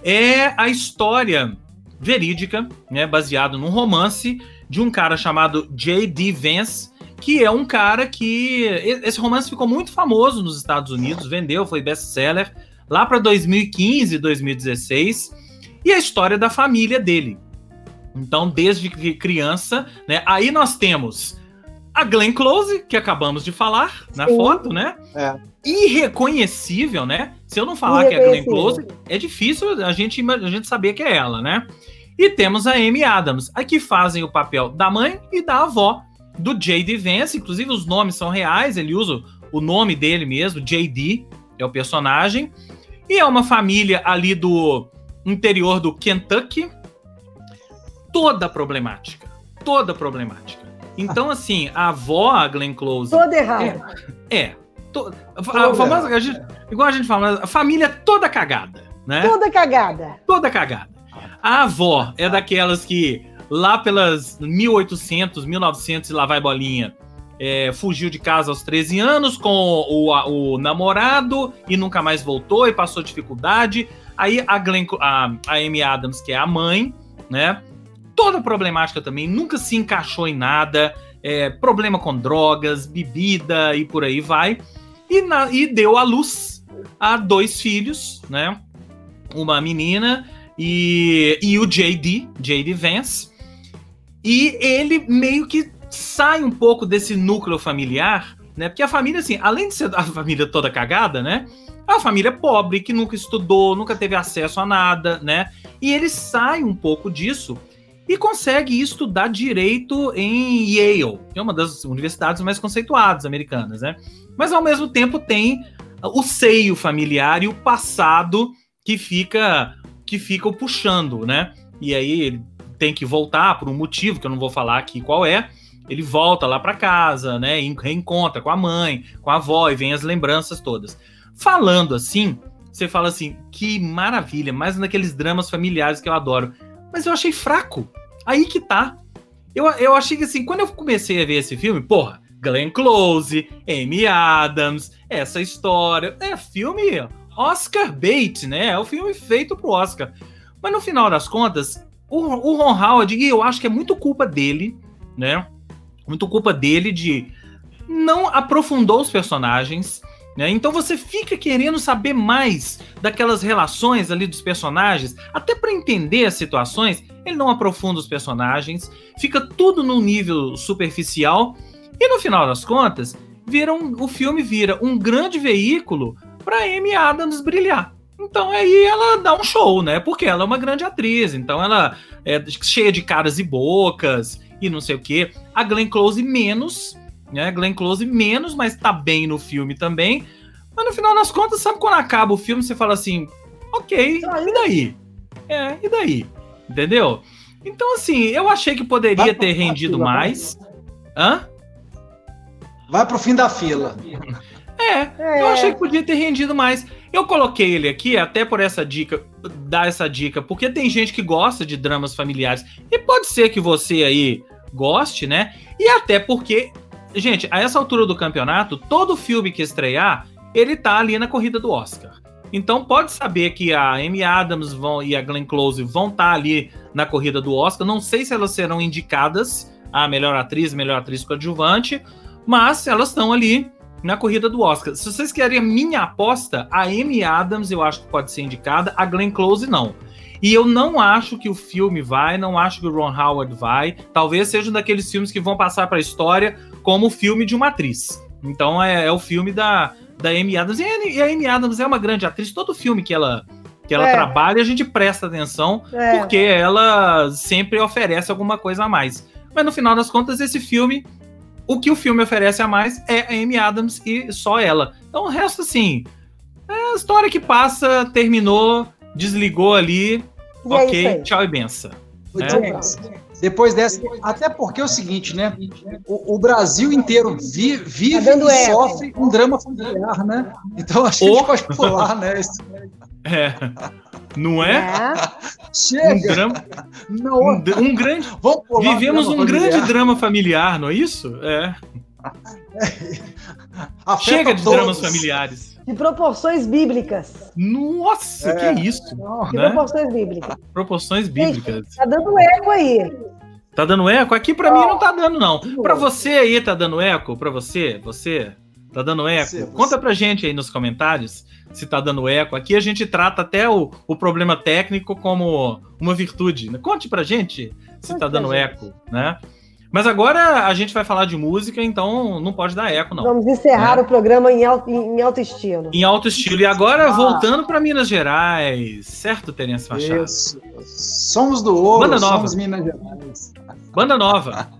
É a história verídica, né, baseado num romance de um cara chamado J.D. Vance, que é um cara que esse romance ficou muito famoso nos Estados Unidos, vendeu, foi best-seller lá para 2015, 2016, e a história da família dele. Então, desde criança, né? Aí nós temos A Glenn Close, que acabamos de falar na Sim. foto, né? É. Irreconhecível, né? Se eu não falar que é Glenn Close, é difícil a gente, a gente saber que é ela, né? E temos a Amy Adams, a que fazem o papel da mãe e da avó do J.D. Vance. Inclusive, os nomes são reais, ele usa o nome dele mesmo, J.D. é o personagem. E é uma família ali do interior do Kentucky, toda problemática. Toda problemática. Então, assim, a avó, a Glenn Close. Toda errada. É. é to, a, a famosa, a gente, igual a gente fala, a família toda cagada, né? Toda cagada. Toda cagada. A avó é daquelas que lá pelas 1800, 1900 e lá vai bolinha, é, fugiu de casa aos 13 anos com o, o, namorado e nunca mais voltou e passou dificuldade. Aí a, Glenn, a, a Amy Adams, que é a mãe, né? Toda problemática também, nunca se encaixou em nada, é, problema com drogas, bebida e por aí vai. E, na, e deu à luz a dois filhos, né? Uma menina e, e o JD, JD Vance. E ele meio que sai um pouco desse núcleo familiar, né? Porque a família, assim, além de ser a família toda cagada, né? É uma família pobre, que nunca estudou, nunca teve acesso a nada, né? E ele sai um pouco disso e consegue estudar direito em Yale, que é uma das universidades mais conceituadas americanas, né? Mas ao mesmo tempo tem o seio familiar e o passado que fica que fica puxando, né? E aí ele tem que voltar por um motivo que eu não vou falar aqui qual é. Ele volta lá para casa, né? Reencontra com a mãe, com a avó e vem as lembranças todas. Falando assim, você fala assim, que maravilha, mais naqueles dramas familiares que eu adoro. Mas eu achei fraco. Aí que tá. Eu, eu achei que assim, quando eu comecei a ver esse filme, porra, Glenn Close, Amy Adams, essa história. É filme Oscar bait, né? É o filme feito pro Oscar. Mas no final das contas, o, o Ron Howard, e eu acho que é muito culpa dele, né? Muito culpa dele de não aprofundou os personagens. Né? Então você fica querendo saber mais daquelas relações ali dos personagens, até para entender as situações. Ele não aprofunda os personagens, fica tudo num nível superficial e no final das contas, vira um, o filme vira um grande veículo para Amy Adams brilhar. Então aí ela dá um show, né? Porque ela é uma grande atriz, então ela é cheia de caras e bocas e não sei o quê. A Glenn Close menos, né? Glenn Close menos, mas tá bem no filme também. Mas no final das contas, sabe quando acaba o filme, você fala assim, ok, e daí? É, e daí? Entendeu? Então, assim, eu achei que poderia ter rendido mais. Hã? Vai pro fim da fila. É, é, eu achei que podia ter rendido mais. Eu coloquei ele aqui até por essa dica, dar essa dica, porque tem gente que gosta de dramas familiares. E pode ser que você aí goste, né? E até porque, gente, a essa altura do campeonato, todo filme que estrear, ele tá ali na corrida do Oscar. Então pode saber que a Amy Adams vão, e a Glenn Close vão estar tá ali na corrida do Oscar. Não sei se elas serão indicadas a melhor atriz, melhor atriz coadjuvante, mas elas estão ali na corrida do Oscar. Se vocês querem a minha aposta, a Amy Adams eu acho que pode ser indicada, a Glenn Close não. E eu não acho que o filme vai, não acho que o Ron Howard vai. Talvez seja um daqueles filmes que vão passar para a história como o filme de uma atriz. Então é, é, o filme da, da Amy Adams. E a Amy Adams é uma grande atriz. Todo filme que ela que ela é. trabalha, a gente presta atenção, é. porque ela sempre oferece alguma coisa a mais. Mas no final das contas, esse filme o que o filme oferece a mais é a Amy Adams e só ela. Então o resto, assim, é a história que passa, terminou, desligou ali, e é ok, é tchau e benção. É. Depois dessa, até porque é o seguinte, né? O, o Brasil inteiro vi, vive tá e sofre um drama familiar, né? Então acho que a gente pode pular, né? É. Não é? Chega! Um drama. Não. Um, um grande. Vivemos um familiar. grande drama familiar, não é isso? É. Chega de todos. dramas familiares. De proporções bíblicas. Nossa, é. que isso? De né? proporções bíblicas. Proporções bíblicas. tá dando eco aí. Tá dando eco? Aqui para oh. mim não tá dando, não. Para você aí tá dando eco? Para você? Você? Tá dando eco? Você, você. Conta pra gente aí nos comentários se tá dando eco. Aqui a gente trata até o, o problema técnico como uma virtude. Né? Conte pra gente se Conte tá dando eco, né? Mas agora a gente vai falar de música, então não pode dar eco, não. Vamos encerrar é. o programa em alto, em alto estilo. Em alto estilo. E agora, ah. voltando para Minas Gerais, certo, Terence Machado? Isso. Somos do ouro, Banda nova. somos Minas Gerais. Banda nova.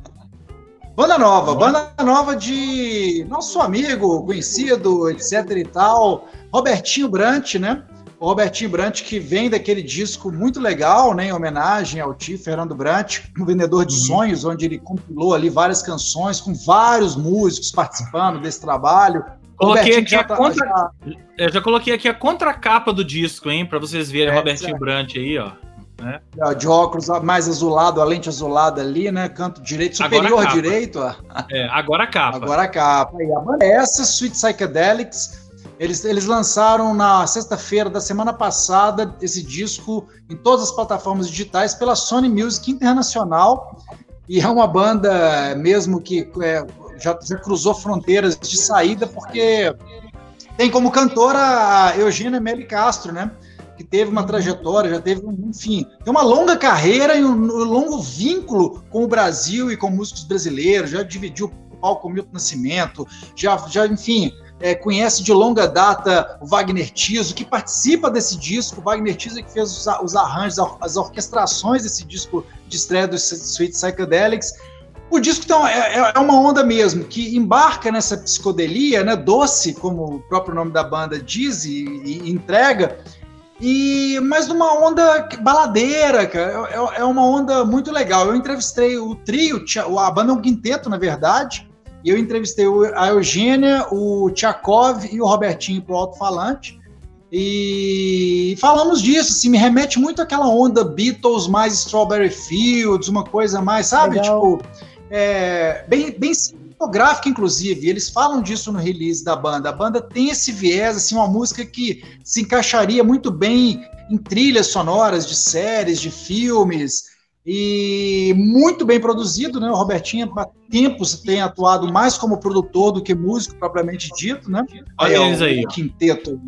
Banda nova, banda nova de nosso amigo, conhecido, etc e tal, Robertinho Brant, né? O Robertinho Brant, que vem daquele disco muito legal, né, em homenagem ao tio Fernando Brant, o Vendedor de uhum. Sonhos, onde ele compilou ali várias canções com vários músicos participando desse trabalho. Coloquei aqui já, tá, contra... já... Eu já coloquei aqui a contracapa do disco, hein, para vocês verem é, Robertinho é. Brant aí, ó. Né? De óculos mais azulado, a lente azulada ali, né? Canto direito, superior direito. Ó. É, agora a capa. Agora a capa. E a banda é essa, Sweet Psychedelics, eles, eles lançaram na sexta-feira da semana passada esse disco em todas as plataformas digitais pela Sony Music Internacional. E é uma banda mesmo que é, já, já cruzou fronteiras de saída, porque tem como cantora a Eugênia Meli Castro, né? Que teve uma trajetória, já teve, enfim, tem uma longa carreira e um, um longo vínculo com o Brasil e com músicos brasileiros, já dividiu o palco com Milton Nascimento, já, já enfim, é, conhece de longa data o Wagner Tiso, que participa desse disco. O Wagner Tiso é que fez os, os arranjos, as orquestrações desse disco de estreia do Sweet Psychedelics. O disco então, é, é, é, uma onda mesmo, que embarca nessa psicodelia, né, doce, como o próprio nome da banda diz e, e entrega, e mas numa onda baladeira, cara. É, é, uma onda muito legal. Eu entrevistei o trio, a banda é um quinteto, na verdade, e eu entrevistei a Eugênia, o Tchakov e o Robertinho pro alto-falante. E falamos disso, assim, me remete muito àquela onda Beatles mais Strawberry Fields, uma coisa mais, sabe? Legal. Tipo, é, bem, bem cinematográfica, inclusive. Eles falam disso no release da banda. A banda tem esse viés, assim, uma música que se encaixaria muito bem em trilhas sonoras de séries, de filmes e muito bem produzido, né? O Robertinho há tempos tem atuado mais como produtor do que músico propriamente dito, né? Olha é, eles aí. O quinteto.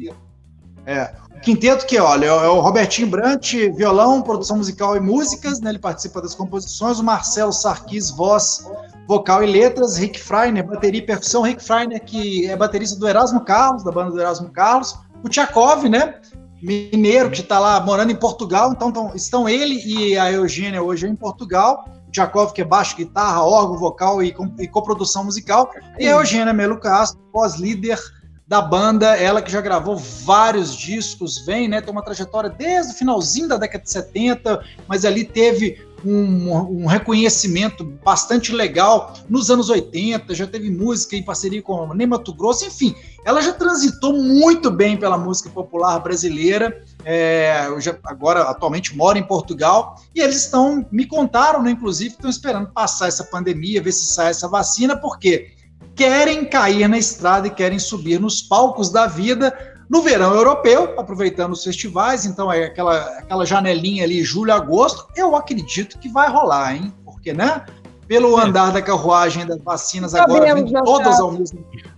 É. O quinteto que, olha, é o Robertinho Brant, violão, produção musical e músicas, né? Ele participa das composições. O Marcelo Sarkis, voz, vocal e letras. Rick Freiner, bateria e percussão. Rick Freiner, que é baterista do Erasmo Carlos, da banda do Erasmo Carlos. O Tchakov, né? mineiro que está lá morando em Portugal, então tão, estão ele e a Eugênia hoje em Portugal, o Tchakov que é baixo, guitarra, órgão, vocal e, e coprodução musical, e a Eugênia Melo Castro, pós-líder da banda, ela que já gravou vários discos, vem, né, tem uma trajetória desde o finalzinho da década de 70, mas ali teve um, um, reconhecimento bastante legal nos anos 80, já teve música em parceria com Ney Mato Grosso, enfim, ela já transitou muito bem pela música popular brasileira, é, já, agora atualmente mora em Portugal, e eles estão, me contaram, né, inclusive, estão esperando passar essa pandemia, ver se sai essa vacina, porque querem cair na estrada e querem subir nos palcos da vida no verão europeu, aproveitando os festivais, então é aquela, aquela janelinha ali, julho, agosto, eu acredito que vai rolar, hein? Porque, né? Pelo é. andar da carruagem das vacinas agora, sabemos, vindo todas ao mesmo tempo.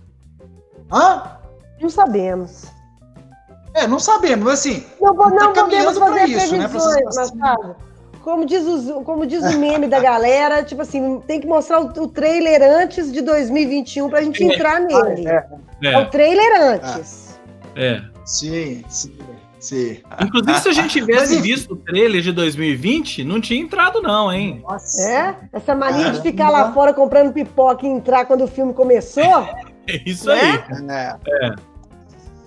Hã? Não sabemos. É, não sabemos, mas assim, não, não tá podemos fazer isso, né? Machado. Como diz, os, como diz o meme da galera, tipo assim, tem que mostrar o, o trailer antes de 2021 pra gente é. entrar nele. É, é. é o trailer antes. É. Sim, sim. Sim. Inclusive, se a gente tivesse visto o trailer de 2020, não tinha entrado, não, hein? Nossa. É? Essa mania é. de ficar lá fora comprando pipoca e entrar quando o filme começou? É isso né? aí. É.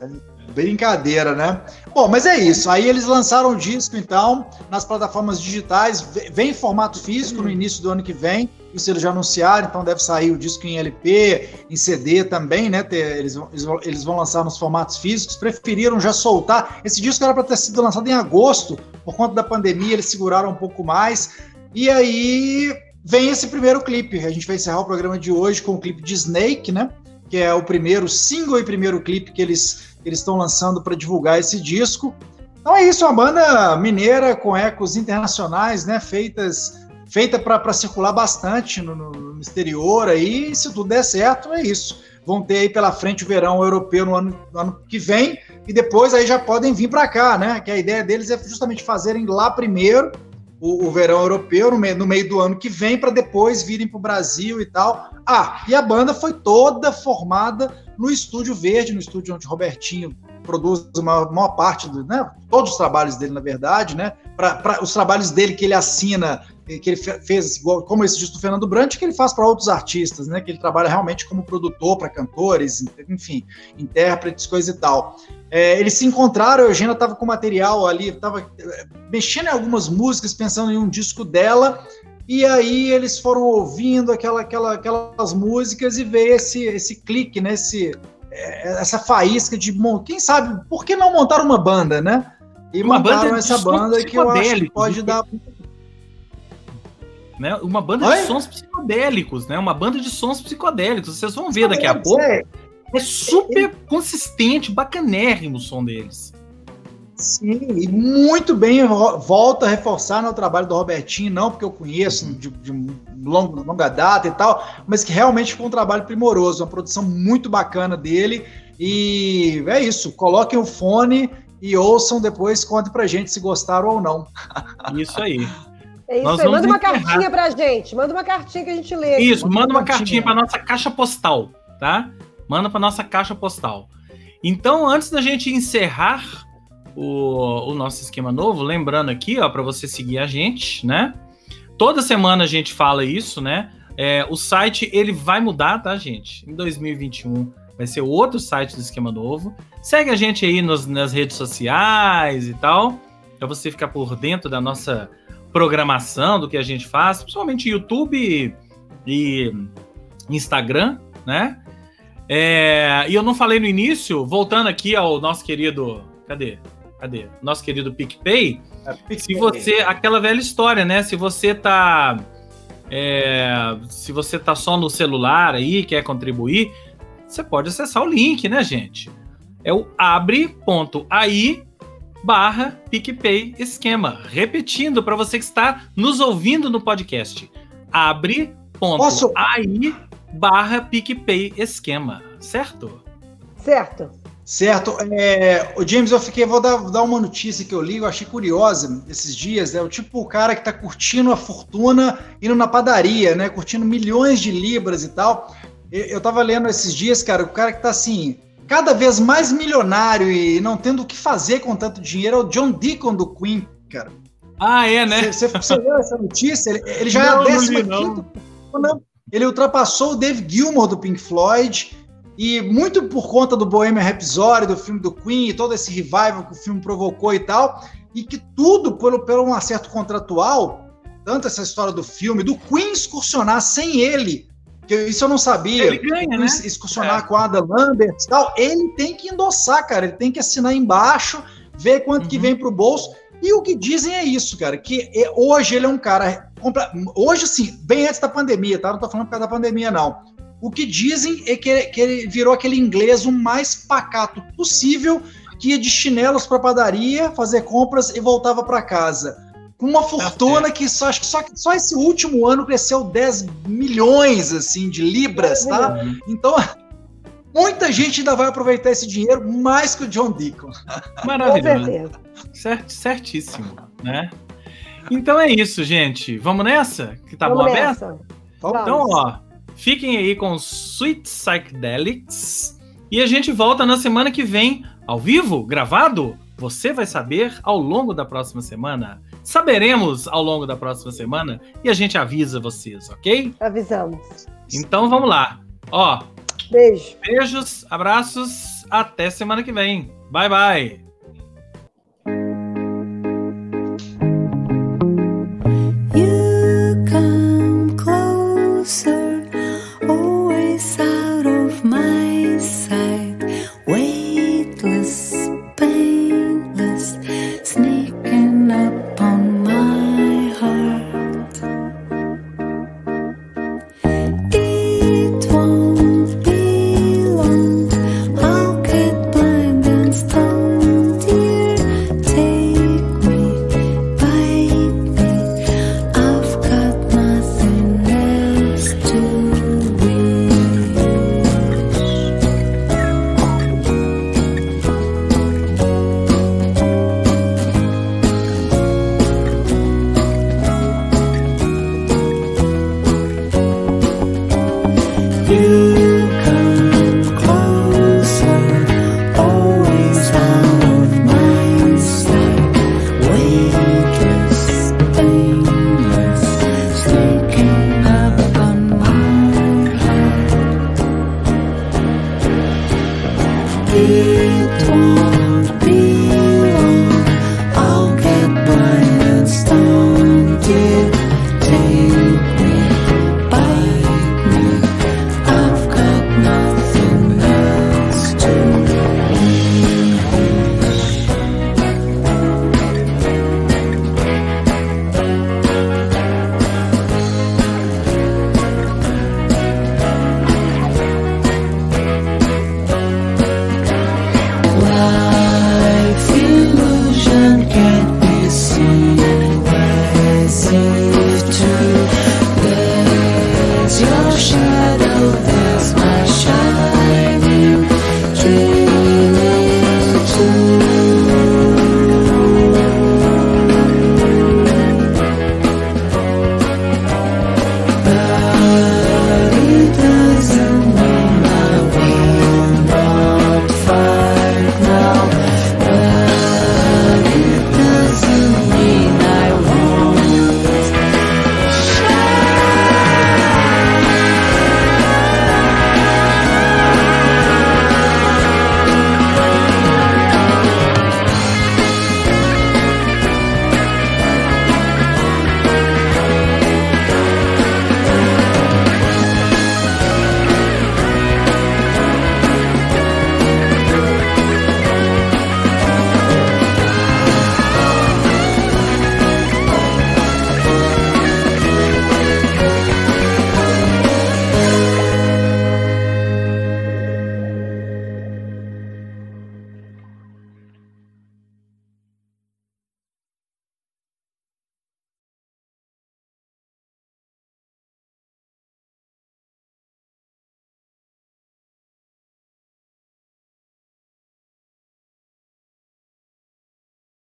é. Brincadeira, né? Bom, mas é isso. Aí eles lançaram o disco, então, nas plataformas digitais. Vem em formato físico no início do ano que vem. Isso eles já anunciaram, então deve sair o disco em LP, em CD também, né? Eles, eles vão lançar nos formatos físicos. Preferiram já soltar. Esse disco era para ter sido lançado em agosto, por conta da pandemia, eles seguraram um pouco mais. E aí vem esse primeiro clipe. A gente vai encerrar o programa de hoje com o clipe de Snake, né? Que é o primeiro single e primeiro clipe que eles eles estão lançando para divulgar esse disco. Então é isso, uma banda mineira com ecos internacionais, né? Feitas feita para circular bastante no, no, exterior aí, e se tudo der certo, é isso. Vão ter aí pela frente o verão europeu no ano, no ano que vem, e depois aí já podem vir para cá, né? Que a ideia deles é justamente fazerem lá primeiro, o, o verão europeu no meio, no meio do ano que vem, para depois virem para o Brasil e tal. Ah, e a banda foi toda formada no Estúdio Verde, no estúdio onde Robertinho produz uma maior parte do, né, todos os trabalhos dele, na verdade, né, para os trabalhos dele que ele assina, que ele fez como esse disco do Fernando Brant, que ele faz para outros artistas, né, que ele trabalha realmente como produtor para cantores, enfim, intérpretes, coisa e tal. É, eles se encontraram, a Eugênia estava com material ali, estava é, mexendo em algumas músicas, pensando em um disco dela, e aí eles foram ouvindo aquela, aquela, aquelas músicas e veio esse, esse clique, né, esse, é, essa faísca de, quem sabe, por que não montar uma banda, né? E uma banda essa banda que eu acho que pode dar... Né? Uma banda Oi? de sons psicodélicos, né? Uma banda de sons psicodélicos. Vocês vão ver daqui a pouco. É super consistente, bacanérrimo o som deles. Sim, e muito bem, volta a reforçar no trabalho do Robertinho, não porque eu conheço de, de longa, longa data e tal, mas que realmente foi um trabalho primoroso, uma produção muito bacana dele. E é isso, coloquem o fone e ouçam depois, contem pra gente se gostaram ou não. Isso aí. É isso Nós aí. Manda uma enterrar. cartinha pra gente. Manda uma cartinha que a gente lê. Isso, manda, uma cartinha, cartinha pra nossa caixa postal, tá? manda para nossa caixa postal. Então, antes da gente encerrar o, o nosso esquema novo, lembrando aqui, ó, para você seguir a gente, né? Toda semana a gente fala isso, né? É, o site ele vai mudar, tá, gente? Em 2021 vai ser outro site do esquema novo. Segue a gente aí nos, nas redes sociais e tal, para você ficar por dentro da nossa programação, do que a gente faz, principalmente YouTube e Instagram, né? É, e eu não falei no início, voltando aqui ao nosso querido. Cadê? Cadê? Nosso querido PicPay. É, PicPay. Se você. Aquela velha história, né? Se você tá. É, se você tá só no celular aí, quer contribuir, você pode acessar o link, né, gente? É o abre.ai barra PicPay esquema. Repetindo para você que está nos ouvindo no podcast. abre.ai barra PicPay esquema, certo? Certo. Certo. É, o James, eu fiquei, vou dar, dar uma notícia que eu li, eu achei curiosa esses dias. É o tipo o cara que tá curtindo a fortuna indo na padaria, né? Curtindo milhões de libras e tal. Eu, eu tava lendo esses dias, cara, o cara que tá assim, cada vez mais milionário e não tendo o que fazer com tanto dinheiro é o John Deacon do Queen, cara. Ah, é, né? Você, você viu essa notícia? Ele, ele já não, é a décima quinta. Não. Ele ultrapassou o Dave Gilmour do Pink Floyd e muito por conta do Bohemian Rhapsody, do filme do Queen, e todo esse revival que o filme provocou e tal, e que tudo pelo, pelo um acerto contratual, tanto essa história do filme, do Queen excursionar sem ele, isso eu não sabia, ele ganha, né? excursionar é. com a Ada Lambert e tal, ele tem que endossar, cara, ele tem que assinar embaixo, ver quanto uhum. que vem pro bolso, e o que dizem é isso, cara, que hoje ele é um cara Hoje, sim, bem antes da pandemia, tá? Não tô falando por causa da pandemia, não. O que dizem é que, que ele virou aquele inglês o mais pacato possível, que ia de chinelos para padaria, fazer compras e voltava para casa. Uma fortuna que só, acho que só, só esse último ano cresceu 10 milhões assim de libras, tá? Então, muita gente ainda vai aproveitar esse dinheiro mais que o John Deacon. Maravilhoso. Cert, certíssimo, né? Então é isso, gente. Vamos nessa? Que tá Vamos bom aberta? Então, ó, fiquem aí com Sweet Psychedelics e a gente volta na semana que vem, ao vivo, gravado. Você vai saber ao longo da próxima semana. Saberemos ao longo da próxima semana e a gente avisa vocês, ok? Avisamos. Então vamos lá. Ó. Beijo. Beijos, abraços, até semana que vem. Bye bye.